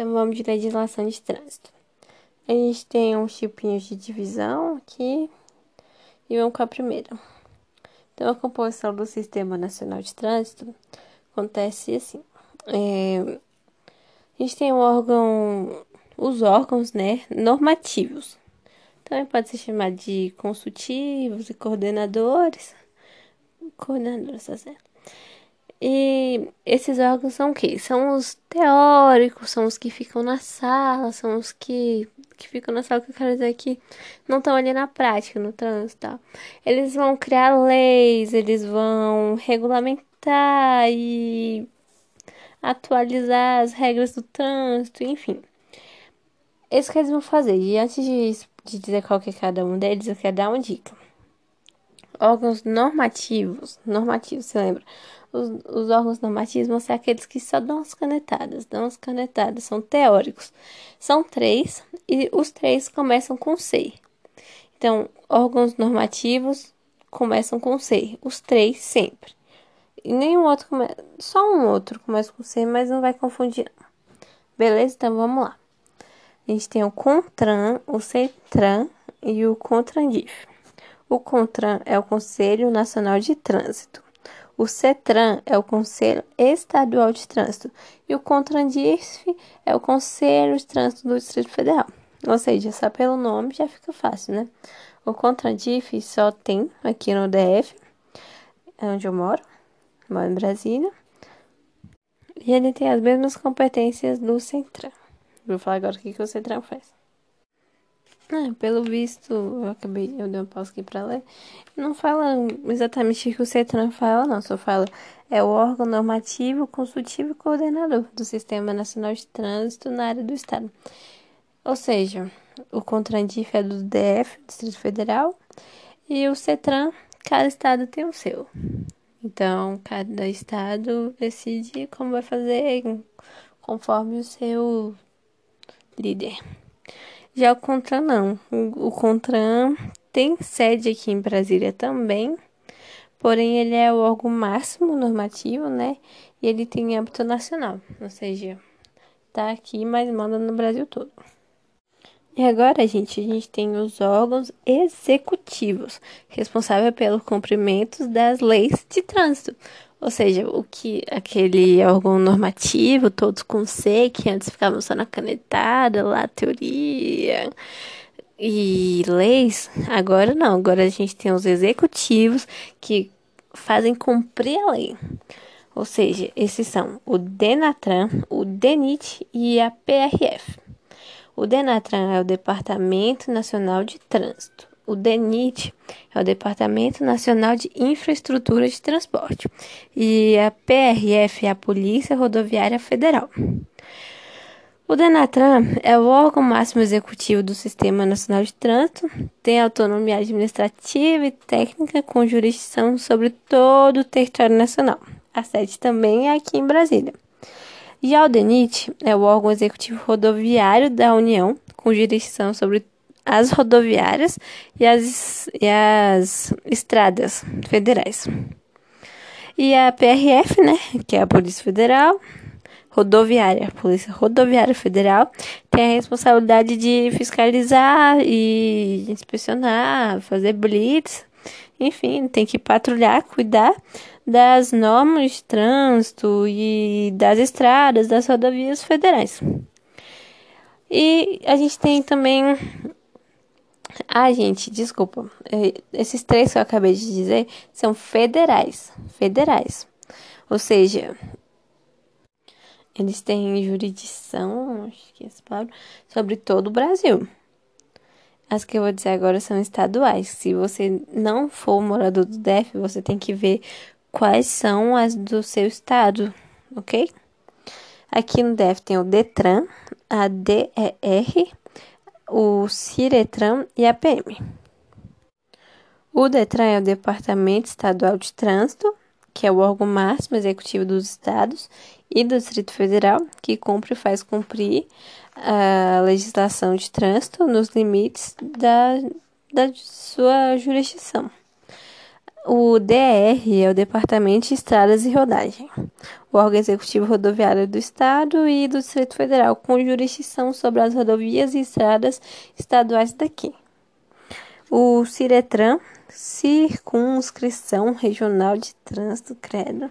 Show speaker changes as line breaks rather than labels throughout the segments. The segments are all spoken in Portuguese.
Então vamos de legislação de trânsito. A gente tem uns tipinhos de divisão aqui e vamos com a primeira. Então a composição do Sistema Nacional de Trânsito acontece assim. É, a gente tem um órgão, os órgãos, né, normativos. Também pode ser chamado de consultivos e coordenadores. Coordenadores, tá certo? E esses órgãos são o quê? São os teóricos, são os que ficam na sala, são os que, que ficam na sala, que eu quero dizer que não estão ali na prática, no trânsito tal. Eles vão criar leis, eles vão regulamentar e atualizar as regras do trânsito, enfim. Isso que eles vão fazer. E antes de, de dizer qual que é cada um deles, eu quero dar uma dica. Órgãos normativos, normativos, você lembra? Os, os órgãos normativos vão ser aqueles que só dão as canetadas, dão as canetadas, são teóricos. São três e os três começam com C. Então, órgãos normativos começam com C, os três sempre. E nenhum outro começa, só um outro começa com C, mas não vai confundir. Beleza? Então vamos lá. A gente tem o CONTRAN, o CETRAN e o CONTRANDIF. O CONTRAN é o Conselho Nacional de Trânsito. O CETRAN é o Conselho Estadual de Trânsito e o CONTRANDIF é o Conselho de Trânsito do Distrito Federal. Ou seja, só pelo nome já fica fácil, né? O CONTRANDIF só tem aqui no DF, é onde eu moro, moro em Brasília. E ele tem as mesmas competências do CETRAN. Vou falar agora o que, que o CETRAN faz. Ah, pelo visto, eu acabei, eu dei uma pausa aqui para ler. Não fala exatamente o que o CETRAN fala, não, só fala é o órgão normativo, consultivo e coordenador do Sistema Nacional de Trânsito na área do Estado. Ou seja, o CONTRANDIF é do DF, Distrito Federal, e o CETRAN, cada estado tem o seu. Então, cada estado decide como vai fazer conforme o seu líder. Já o CONTRAN não. O, o CONTRAN tem sede aqui em Brasília também, porém ele é o órgão máximo normativo, né? E ele tem âmbito nacional, ou seja, tá aqui, mas manda no Brasil todo. E agora, gente, a gente tem os órgãos executivos, responsáveis pelo cumprimento das leis de trânsito. Ou seja, o que aquele órgão normativo, todos com C, que antes ficavam só na canetada, lá teoria e leis, agora não, agora a gente tem os executivos que fazem cumprir a lei. Ou seja, esses são o Denatran, o DENIT e a PRF. O Denatran é o Departamento Nacional de Trânsito. O DENIT é o Departamento Nacional de Infraestrutura de Transporte. E a PRF é a Polícia Rodoviária Federal. O Denatran é o órgão máximo executivo do Sistema Nacional de Trânsito, tem autonomia administrativa e técnica com jurisdição sobre todo o território nacional. A sede também é aqui em Brasília. Já o DENIT é o órgão executivo rodoviário da União, com jurisdição sobre as rodoviárias e as, e as estradas federais. E a PRF, né, que é a Polícia Federal Rodoviária, Polícia Rodoviária Federal, tem a responsabilidade de fiscalizar e inspecionar, fazer blitz, enfim, tem que patrulhar, cuidar das normas de trânsito e das estradas, das rodovias federais. E a gente tem também ah, gente, desculpa. É, esses três que eu acabei de dizer são federais. Federais. Ou seja, eles têm jurisdição, acho que é essa palavra, sobre todo o Brasil. As que eu vou dizer agora são estaduais. Se você não for morador do DF, você tem que ver quais são as do seu estado, ok? Aqui no DF tem o DETRAN, a DER, o Ciretran e a PM. O DETRAN é o Departamento Estadual de Trânsito, que é o órgão máximo executivo dos estados e do Distrito Federal, que cumpre e faz cumprir a legislação de trânsito nos limites da, da sua jurisdição. O DR é o Departamento de Estradas e Rodagem, o órgão executivo rodoviário do Estado e do Distrito Federal, com jurisdição sobre as rodovias e estradas estaduais daqui. O CIRETRAN, Circunscrição Regional de Trânsito, credo,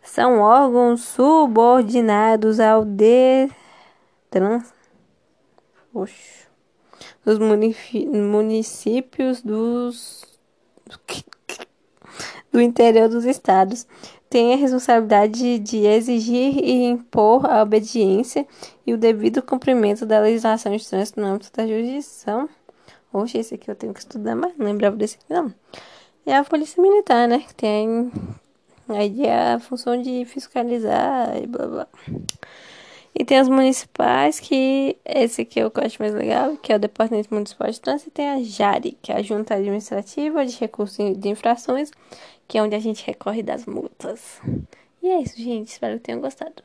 são órgãos subordinados ao DETRAN, dos municípios dos do interior dos estados tem a responsabilidade de exigir e impor a obediência e o devido cumprimento da legislação de trânsito no âmbito da jurisdição. Oxe, esse aqui eu tenho que estudar, mas não lembrava desse aqui, não. É a Polícia Militar, né? Que tem aí a função de fiscalizar e blá blá. E tem as municipais, que esse que eu acho mais legal, que é o Departamento Municipal de Trânsito, e tem a JARI, que é a Junta Administrativa de Recursos de Infrações, que é onde a gente recorre das multas. E é isso, gente. Espero que tenham gostado.